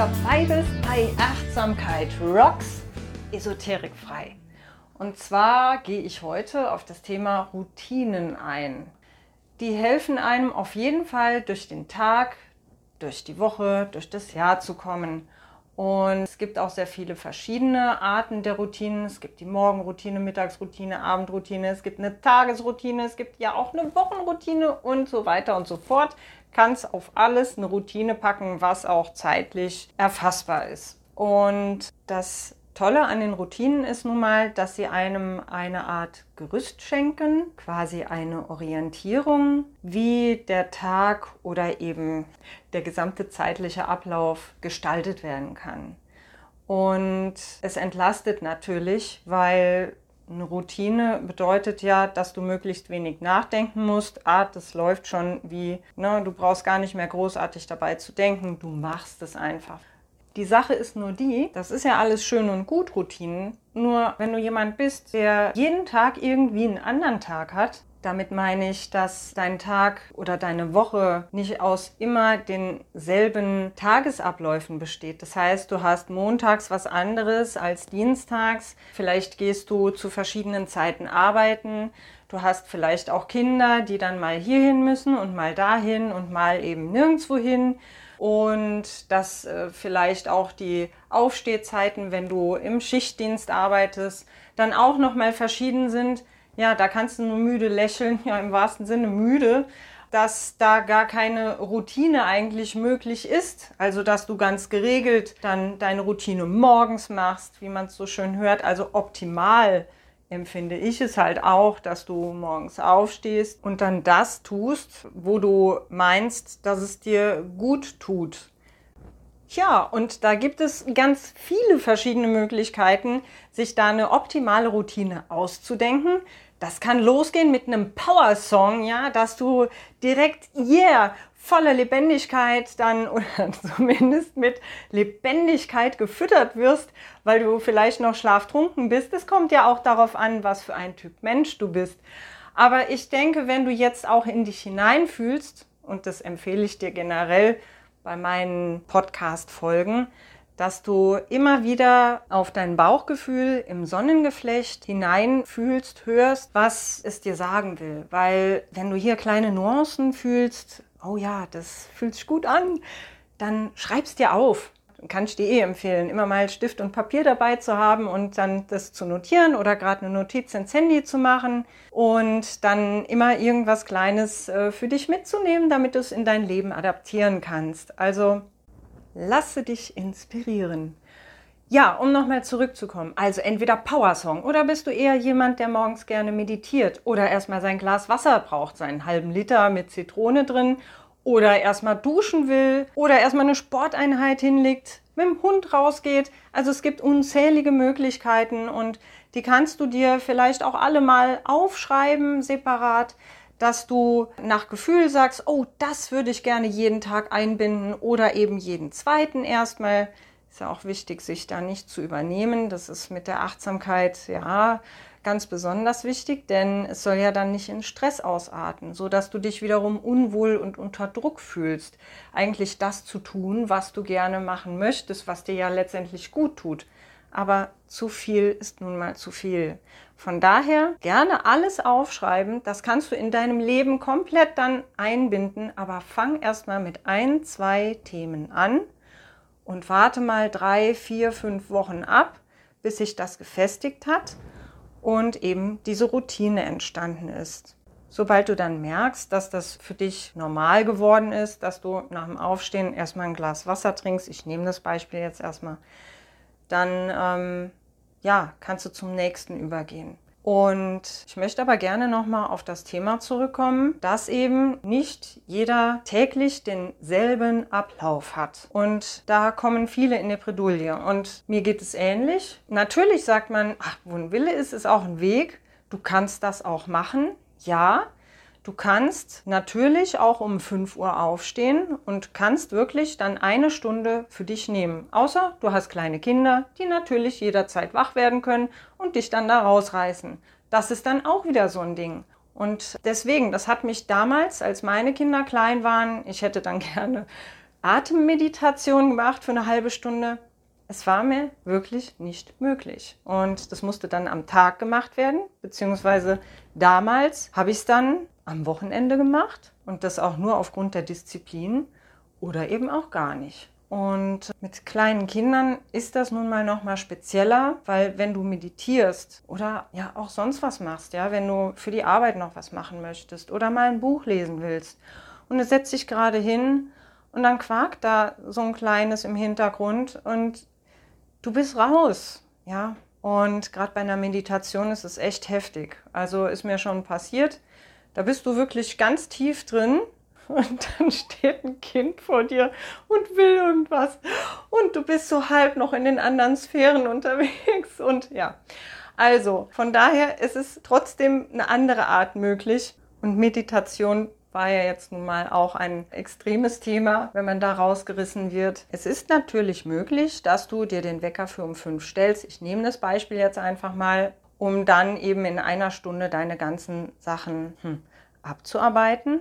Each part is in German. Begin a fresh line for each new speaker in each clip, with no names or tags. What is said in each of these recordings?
dabei bist bei Achtsamkeit Rocks esoterikfrei. Und zwar gehe ich heute auf das Thema Routinen ein. Die helfen einem auf jeden Fall durch den Tag, durch die Woche, durch das Jahr zu kommen. Und es gibt auch sehr viele verschiedene Arten der Routinen. Es gibt die Morgenroutine, Mittagsroutine, Abendroutine, es gibt eine Tagesroutine, es gibt ja auch eine Wochenroutine und so weiter und so fort. Kannst auf alles eine Routine packen, was auch zeitlich erfassbar ist. Und das Tolle an den Routinen ist nun mal, dass sie einem eine Art Gerüst schenken, quasi eine Orientierung, wie der Tag oder eben der gesamte zeitliche Ablauf gestaltet werden kann. Und es entlastet natürlich, weil eine Routine bedeutet ja, dass du möglichst wenig nachdenken musst. Ah, das läuft schon wie, ne, du brauchst gar nicht mehr großartig dabei zu denken, du machst es einfach. Die Sache ist nur die, das ist ja alles schön und gut, Routinen. Nur wenn du jemand bist, der jeden Tag irgendwie einen anderen Tag hat, damit meine ich, dass dein Tag oder deine Woche nicht aus immer denselben Tagesabläufen besteht. Das heißt, du hast montags was anderes als dienstags. Vielleicht gehst du zu verschiedenen Zeiten arbeiten. Du hast vielleicht auch Kinder, die dann mal hierhin müssen und mal dahin und mal eben nirgendwo hin und dass äh, vielleicht auch die Aufstehzeiten, wenn du im Schichtdienst arbeitest, dann auch noch mal verschieden sind. Ja, da kannst du nur müde lächeln, ja im wahrsten Sinne müde, dass da gar keine Routine eigentlich möglich ist. Also dass du ganz geregelt dann deine Routine morgens machst, wie man es so schön hört, also optimal empfinde ich es halt auch, dass du morgens aufstehst und dann das tust, wo du meinst, dass es dir gut tut. Ja, und da gibt es ganz viele verschiedene Möglichkeiten, sich da eine optimale Routine auszudenken. Das kann losgehen mit einem Power-Song, ja, dass du direkt, yeah, voller Lebendigkeit dann oder zumindest mit Lebendigkeit gefüttert wirst, weil du vielleicht noch schlaftrunken bist. Es kommt ja auch darauf an, was für ein Typ Mensch du bist. Aber ich denke, wenn du jetzt auch in dich hineinfühlst, und das empfehle ich dir generell bei meinen Podcast-Folgen, dass du immer wieder auf dein Bauchgefühl im Sonnengeflecht hineinfühlst, hörst, was es dir sagen will. Weil wenn du hier kleine Nuancen fühlst, oh ja, das fühlt sich gut an, dann schreib's dir auf. Kann ich dir eh empfehlen, immer mal Stift und Papier dabei zu haben und dann das zu notieren oder gerade eine Notiz ins Handy zu machen und dann immer irgendwas Kleines äh, für dich mitzunehmen, damit du es in dein Leben adaptieren kannst. Also lasse dich inspirieren. Ja, um nochmal zurückzukommen. Also entweder Powersong oder bist du eher jemand, der morgens gerne meditiert oder erstmal sein Glas Wasser braucht, seinen halben Liter mit Zitrone drin oder erstmal duschen will oder erstmal eine Sporteinheit hinlegt, mit dem Hund rausgeht. Also es gibt unzählige Möglichkeiten und die kannst du dir vielleicht auch alle mal aufschreiben, separat, dass du nach Gefühl sagst, oh, das würde ich gerne jeden Tag einbinden oder eben jeden zweiten erstmal ist ja auch wichtig, sich da nicht zu übernehmen. Das ist mit der Achtsamkeit ja ganz besonders wichtig, denn es soll ja dann nicht in Stress ausarten, so dass du dich wiederum unwohl und unter Druck fühlst, eigentlich das zu tun, was du gerne machen möchtest, was dir ja letztendlich gut tut. Aber zu viel ist nun mal zu viel. Von daher gerne alles aufschreiben. Das kannst du in deinem Leben komplett dann einbinden. Aber fang erstmal mit ein, zwei Themen an und warte mal drei, vier, fünf Wochen ab, bis sich das gefestigt hat und eben diese Routine entstanden ist. Sobald du dann merkst, dass das für dich normal geworden ist, dass du nach dem Aufstehen erstmal ein Glas Wasser trinkst, ich nehme das Beispiel jetzt erstmal, dann ähm, ja, kannst du zum nächsten übergehen. Und ich möchte aber gerne nochmal auf das Thema zurückkommen, dass eben nicht jeder täglich denselben Ablauf hat. Und da kommen viele in die Bredouille. Und mir geht es ähnlich. Natürlich sagt man, ach, wo ein Wille ist, ist auch ein Weg. Du kannst das auch machen. Ja, Du kannst natürlich auch um 5 Uhr aufstehen und kannst wirklich dann eine Stunde für dich nehmen. Außer du hast kleine Kinder, die natürlich jederzeit wach werden können und dich dann da rausreißen. Das ist dann auch wieder so ein Ding. Und deswegen, das hat mich damals, als meine Kinder klein waren, ich hätte dann gerne Atemmeditation gemacht für eine halbe Stunde. Es war mir wirklich nicht möglich. Und das musste dann am Tag gemacht werden, beziehungsweise damals habe ich es dann am Wochenende gemacht und das auch nur aufgrund der Disziplin oder eben auch gar nicht. Und mit kleinen Kindern ist das nun mal noch mal spezieller, weil wenn du meditierst oder ja auch sonst was machst, ja, wenn du für die Arbeit noch was machen möchtest oder mal ein Buch lesen willst und du setzt dich gerade hin und dann quakt da so ein kleines im Hintergrund und du bist raus, ja. Und gerade bei einer Meditation ist es echt heftig. Also ist mir schon passiert, da bist du wirklich ganz tief drin und dann steht ein Kind vor dir und will irgendwas und du bist so halb noch in den anderen Sphären unterwegs und ja. Also von daher ist es trotzdem eine andere Art möglich und Meditation war ja jetzt nun mal auch ein extremes Thema, wenn man da rausgerissen wird. Es ist natürlich möglich, dass du dir den Wecker für um fünf stellst. Ich nehme das Beispiel jetzt einfach mal, um dann eben in einer Stunde deine ganzen Sachen hm, abzuarbeiten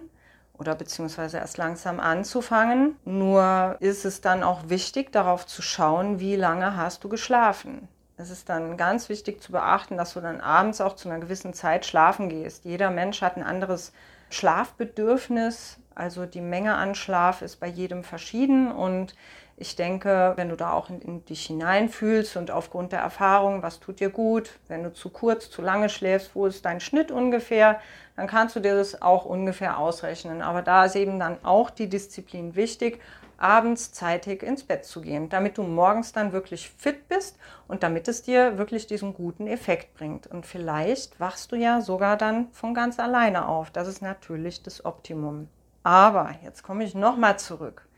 oder beziehungsweise erst langsam anzufangen. Nur ist es dann auch wichtig, darauf zu schauen, wie lange hast du geschlafen. Es ist dann ganz wichtig zu beachten, dass du dann abends auch zu einer gewissen Zeit schlafen gehst. Jeder Mensch hat ein anderes Schlafbedürfnis, also die Menge an Schlaf ist bei jedem verschieden und ich denke, wenn du da auch in, in, dich hineinfühlst und aufgrund der Erfahrung, was tut dir gut, wenn du zu kurz, zu lange schläfst, wo ist dein Schnitt ungefähr, dann kannst du dir das auch ungefähr ausrechnen. Aber da ist eben dann auch die Disziplin wichtig, abends zeitig ins Bett zu gehen, damit du morgens dann wirklich fit bist und damit es dir wirklich diesen guten Effekt bringt. Und vielleicht wachst du ja sogar dann von ganz alleine auf. Das ist natürlich das Optimum. Aber jetzt komme ich nochmal zurück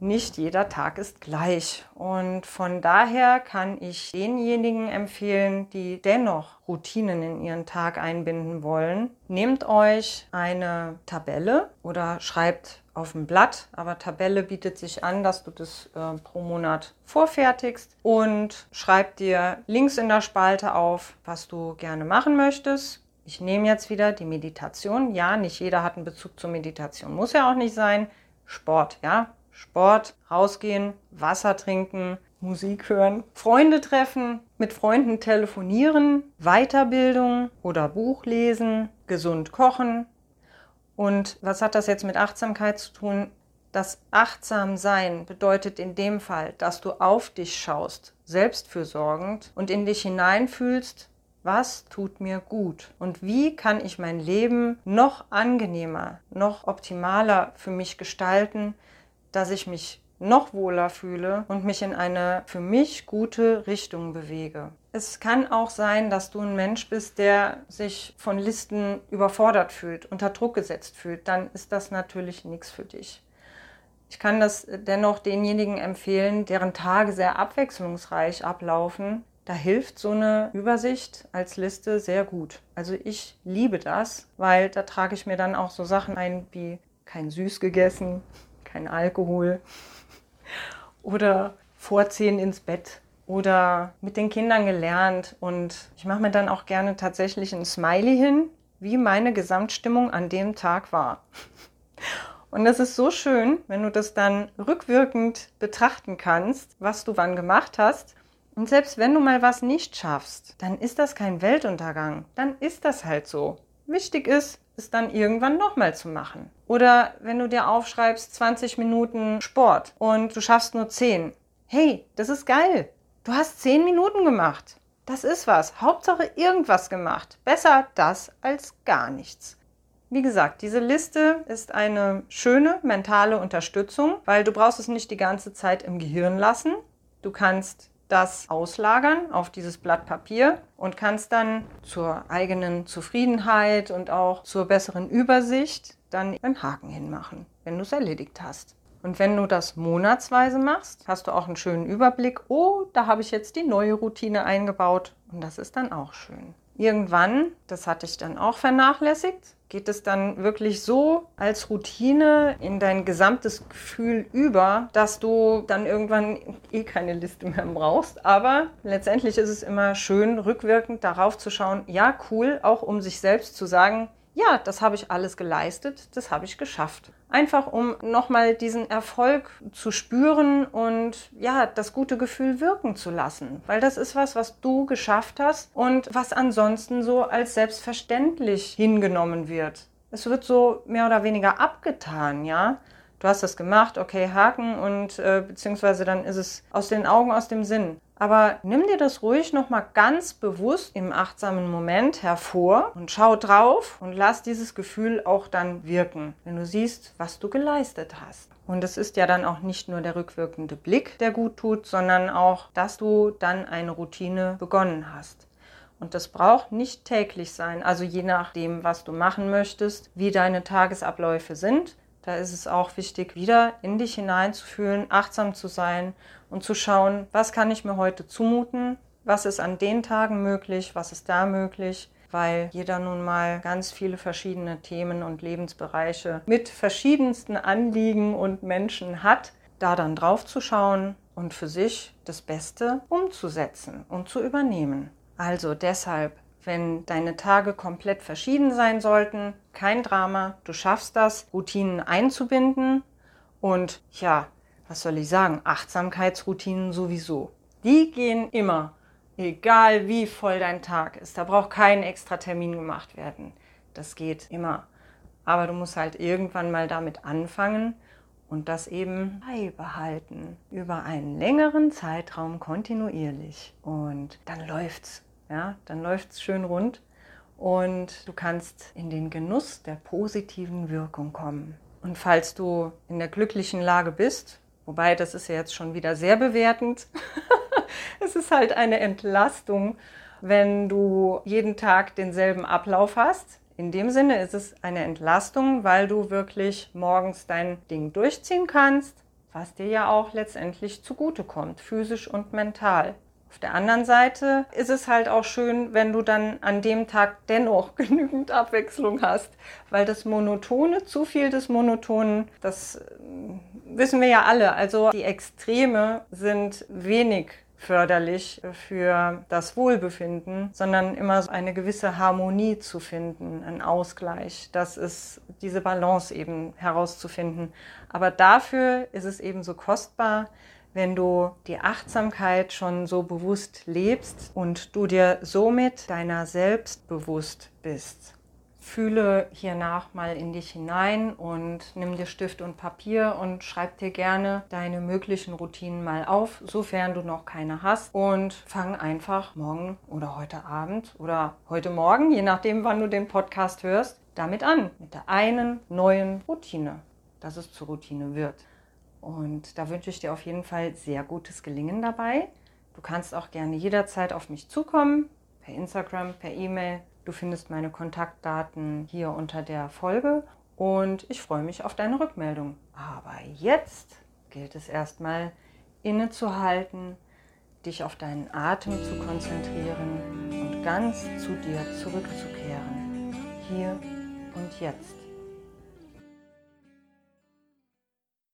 nicht jeder Tag ist gleich. Und von daher kann ich denjenigen empfehlen, die dennoch Routinen in ihren Tag einbinden wollen. Nehmt euch eine Tabelle oder schreibt auf ein Blatt, aber Tabelle bietet sich an, dass du das äh, pro Monat vorfertigst und schreib dir links in der Spalte auf, was du gerne machen möchtest. Ich nehme jetzt wieder die Meditation. Ja, nicht jeder hat einen Bezug zur Meditation, muss ja auch nicht sein. Sport, ja, Sport, rausgehen, Wasser trinken, Musik hören, Freunde treffen, mit Freunden telefonieren, Weiterbildung oder Buch lesen, gesund kochen. Und was hat das jetzt mit Achtsamkeit zu tun? Das Achtsamsein bedeutet in dem Fall, dass du auf dich schaust, selbstfürsorgend und in dich hineinfühlst, was tut mir gut und wie kann ich mein Leben noch angenehmer, noch optimaler für mich gestalten, dass ich mich noch wohler fühle und mich in eine für mich gute Richtung bewege. Es kann auch sein, dass du ein Mensch bist, der sich von Listen überfordert fühlt, unter Druck gesetzt fühlt. Dann ist das natürlich nichts für dich. Ich kann das dennoch denjenigen empfehlen, deren Tage sehr abwechslungsreich ablaufen. Da hilft so eine Übersicht als Liste sehr gut. Also ich liebe das, weil da trage ich mir dann auch so Sachen ein wie kein Süß gegessen, kein Alkohol oder vorziehen ins Bett oder mit den Kindern gelernt. Und ich mache mir dann auch gerne tatsächlich ein Smiley hin, wie meine Gesamtstimmung an dem Tag war. Und das ist so schön, wenn du das dann rückwirkend betrachten kannst, was du wann gemacht hast. Und selbst wenn du mal was nicht schaffst, dann ist das kein Weltuntergang. Dann ist das halt so. Wichtig ist, es dann irgendwann nochmal zu machen. Oder wenn du dir aufschreibst 20 Minuten Sport und du schaffst nur 10. Hey, das ist geil. Du hast 10 Minuten gemacht. Das ist was. Hauptsache irgendwas gemacht. Besser das als gar nichts. Wie gesagt, diese Liste ist eine schöne mentale Unterstützung, weil du brauchst es nicht die ganze Zeit im Gehirn lassen. Du kannst das auslagern auf dieses Blatt Papier und kannst dann zur eigenen Zufriedenheit und auch zur besseren Übersicht dann einen Haken hinmachen, wenn du es erledigt hast. Und wenn du das monatsweise machst, hast du auch einen schönen Überblick. Oh, da habe ich jetzt die neue Routine eingebaut und das ist dann auch schön. Irgendwann, das hatte ich dann auch vernachlässigt, geht es dann wirklich so als Routine in dein gesamtes Gefühl über, dass du dann irgendwann eh keine Liste mehr brauchst. Aber letztendlich ist es immer schön, rückwirkend darauf zu schauen, ja, cool, auch um sich selbst zu sagen, ja, das habe ich alles geleistet, das habe ich geschafft. Einfach um nochmal diesen Erfolg zu spüren und ja, das gute Gefühl wirken zu lassen. Weil das ist was, was du geschafft hast und was ansonsten so als selbstverständlich hingenommen wird. Es wird so mehr oder weniger abgetan, ja. Du hast das gemacht, okay, Haken und äh, beziehungsweise dann ist es aus den Augen, aus dem Sinn. Aber nimm dir das ruhig nochmal ganz bewusst im achtsamen Moment hervor und schau drauf und lass dieses Gefühl auch dann wirken, wenn du siehst, was du geleistet hast. Und es ist ja dann auch nicht nur der rückwirkende Blick, der gut tut, sondern auch, dass du dann eine Routine begonnen hast. Und das braucht nicht täglich sein, also je nachdem, was du machen möchtest, wie deine Tagesabläufe sind. Da ist es auch wichtig, wieder in dich hineinzufühlen, achtsam zu sein und zu schauen, was kann ich mir heute zumuten, was ist an den Tagen möglich, was ist da möglich, weil jeder nun mal ganz viele verschiedene Themen und Lebensbereiche mit verschiedensten Anliegen und Menschen hat, da dann drauf zu schauen und für sich das Beste umzusetzen und zu übernehmen. Also deshalb wenn deine Tage komplett verschieden sein sollten, kein Drama, du schaffst das, Routinen einzubinden und ja, was soll ich sagen, Achtsamkeitsroutinen sowieso. Die gehen immer, egal wie voll dein Tag ist. Da braucht kein extra Termin gemacht werden. Das geht immer. Aber du musst halt irgendwann mal damit anfangen und das eben beibehalten über einen längeren Zeitraum kontinuierlich. Und dann läuft's ja, dann läuft es schön rund und du kannst in den Genuss der positiven Wirkung kommen. Und falls du in der glücklichen Lage bist, wobei das ist ja jetzt schon wieder sehr bewertend, es ist halt eine Entlastung, wenn du jeden Tag denselben Ablauf hast. In dem Sinne ist es eine Entlastung, weil du wirklich morgens dein Ding durchziehen kannst, was dir ja auch letztendlich zugutekommt, physisch und mental. Auf der anderen Seite ist es halt auch schön, wenn du dann an dem Tag dennoch genügend Abwechslung hast, weil das Monotone, zu viel des Monotonen, das äh, wissen wir ja alle. Also die Extreme sind wenig förderlich für das Wohlbefinden, sondern immer so eine gewisse Harmonie zu finden, ein Ausgleich. Das ist diese Balance eben herauszufinden. Aber dafür ist es eben so kostbar, wenn du die Achtsamkeit schon so bewusst lebst und du dir somit deiner selbst bewusst bist. Fühle hiernach mal in dich hinein und nimm dir Stift und Papier und schreib dir gerne deine möglichen Routinen mal auf, sofern du noch keine hast. Und fang einfach morgen oder heute Abend oder heute Morgen, je nachdem, wann du den Podcast hörst, damit an. Mit der einen neuen Routine, dass es zur Routine wird. Und da wünsche ich dir auf jeden Fall sehr gutes Gelingen dabei. Du kannst auch gerne jederzeit auf mich zukommen, per Instagram, per E-Mail. Du findest meine Kontaktdaten hier unter der Folge und ich freue mich auf deine Rückmeldung. Aber jetzt gilt es erstmal innezuhalten, dich auf deinen Atem zu konzentrieren und ganz zu dir zurückzukehren. Hier und jetzt.